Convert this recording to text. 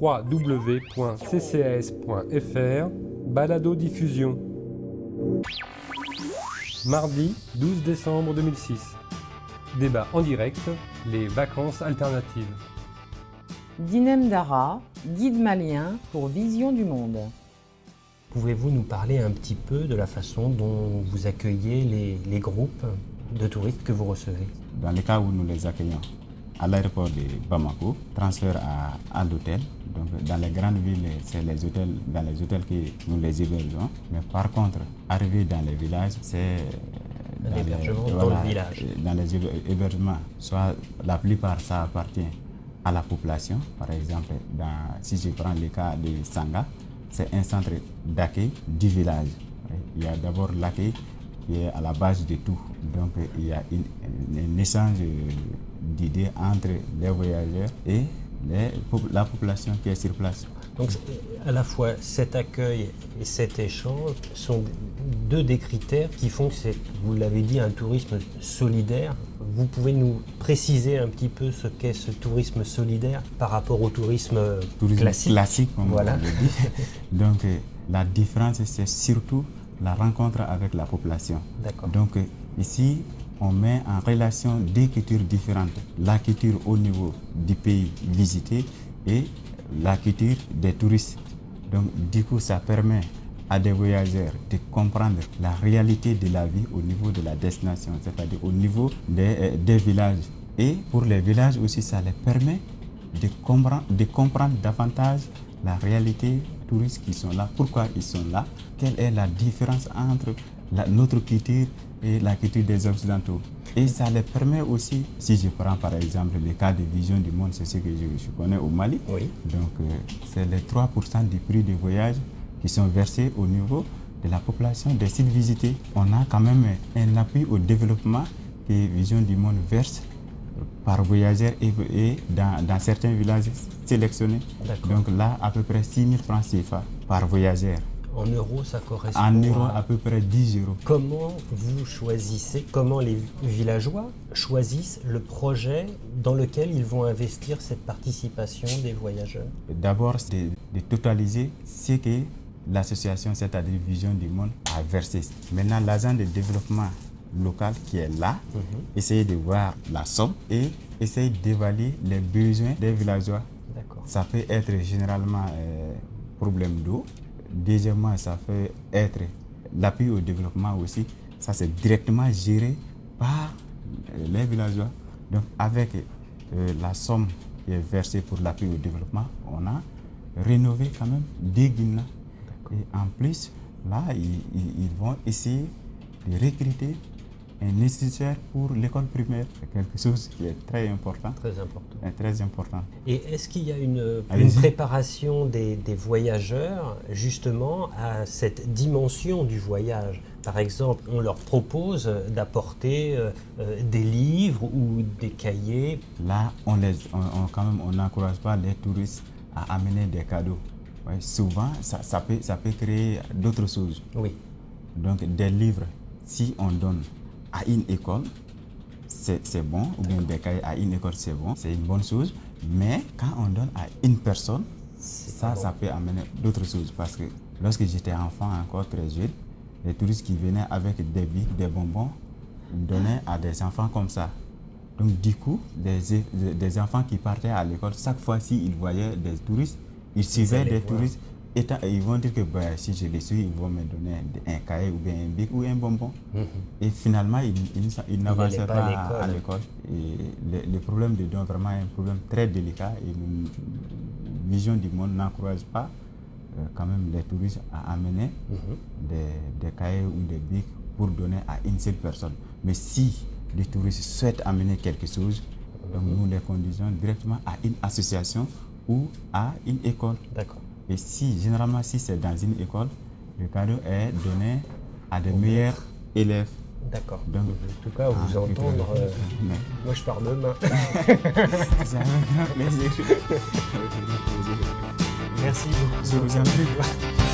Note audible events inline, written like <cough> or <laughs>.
www.ccas.fr Balado diffusion. Mardi 12 décembre 2006. Débat en direct, les vacances alternatives. Dinem Dara, guide malien pour Vision du Monde. Pouvez-vous nous parler un petit peu de la façon dont vous accueillez les, les groupes de touristes que vous recevez? Dans les cas où nous les accueillons à l'aéroport de Bamako, transfert à, à l'hôtel. Donc dans les grandes villes, c'est les hôtels, dans les hôtels que nous les hébergeons. Mais par contre, arriver dans les villages, c'est dans les- dans le village. Dans les héber- hébergements, soit la plupart ça appartient à la population. Par exemple, dans, si je prends le cas de Sanga, c'est un centre d'accueil du village. Il y a d'abord l'accueil qui est à la base de tout. Donc il y a une- un échange d'idées entre les voyageurs et les la population qui est sur place. Donc à la fois cet accueil et cet échange sont deux des critères qui font que c'est, vous l'avez dit, un tourisme solidaire. Vous pouvez nous préciser un petit peu ce qu'est ce tourisme solidaire par rapport au tourisme, tourisme classique classique, comme Voilà. on le dit. <laughs> Donc, euh, la différence, c'est surtout la rencontre avec la population. D'accord. Donc, euh, ici, on met en relation deux cultures différentes. La culture au niveau du pays visité et la culture des touristes. Donc, du coup, ça permet à des voyageurs de comprendre la réalité de la vie au niveau de la destination, c'est-à-dire au niveau des, euh, villages. Et pour les villages aussi, ça les permet de comprendre, de comprendre davantage la réalité touristes qui sont là, pourquoi ils sont là, quelle est la différence entre la- notre culture et la culture des Occidentaux. Et ça les permet aussi, si je prends par exemple le cas de Vision du Monde, c'est ce que je, je connais au Mali, Oui. donc euh, c'est les 3% du prix de voyage qui sont versés au niveau de la population des sites visités. On a quand même un appui au développement que Vision du Monde verse par voyageur et, et dans, dans certains villages sélectionnés. Donc là, à peu près 6 000 francs CFA par voyageur. En euros, ça correspond En euros, à- à peu près 10 euros. Comment vous choisissez, comment les villageois choisissent le projet dans lequel ils vont investir cette participation des voyageurs? D'abord, c'est de, de totaliser ce que l'association, c'est-à-dire Vision du Monde, a versé. Maintenant, l'agent de développement local qui est là, essayer de voir la somme et essayer d'évaluer les besoins des villageois. D'accord. Ça peut être généralement euh, problème d'eau. Deuxièmement, ça peut être l'appui au développement aussi. Ça, c'est directement géré par euh, les villageois. Donc, avec euh, la somme qui est versée pour l'appui au développement, on a rénové quand même des guillemets. Et en plus, là, ils vont essayer de recruter un instituteur pour l'école primaire. C'est quelque chose qui est très important. Très important. est Très important. Et est-ce qu'il y a une, une préparation des, des voyageurs justement à cette dimension du voyage? Par exemple, on leur propose d'apporter euh, euh, des livres ou des cahiers. Là, on les, on, on- quand même, on n'encourage pas les touristes à amener des cadeaux. Ouais, souvent, ça, ça peut, ça peut créer d'autres choses. Oui. Donc, des livres, si on donne à une école, c'est bon, ou bien des cahiers à une école, c'est bon, c'est une bonne chose. Mais quand on donne à une personne, ça, bon. ça peut amener d'autres choses. Parce que lorsque j'étais enfant, encore très jeune, les touristes qui venaient avec des bics, des bonbons, donnaient à des enfants comme ça. Donc, du coup, des, des- enfants qui partaient à l'école, chaque fois-ci, ils voyaient des touristes, ils suivaient des voir. touristes. Tant- ils vont dire que bah, si je les suis, ils vont me donner un cahier ou bien un bic ou un bonbon. Et finalement, ils, ils, ils n'avançaient n'allaient pas, pas à l'école. Et le, le problème de don, vraiment, est un problème très délicat. Et nous, Vision du Monde n'encourage pas euh, quand même les touristes à amener des, des cahiers ou des bics pour donner à une seule personne. Mais si les touristes souhaitent amener quelque chose, donc nous les conduisons directement à une association ou à une école. D'accord. Et si, généralement, si c'est dans une école, le cadeau est donné à des meilleurs élèves. D'accord. Donc, En tout cas, vous Ah, entendre, euh, mais moi je pars <laughs> demain. c'est grand plaisir. Merci beaucoup. Je vous en prie. <laughs>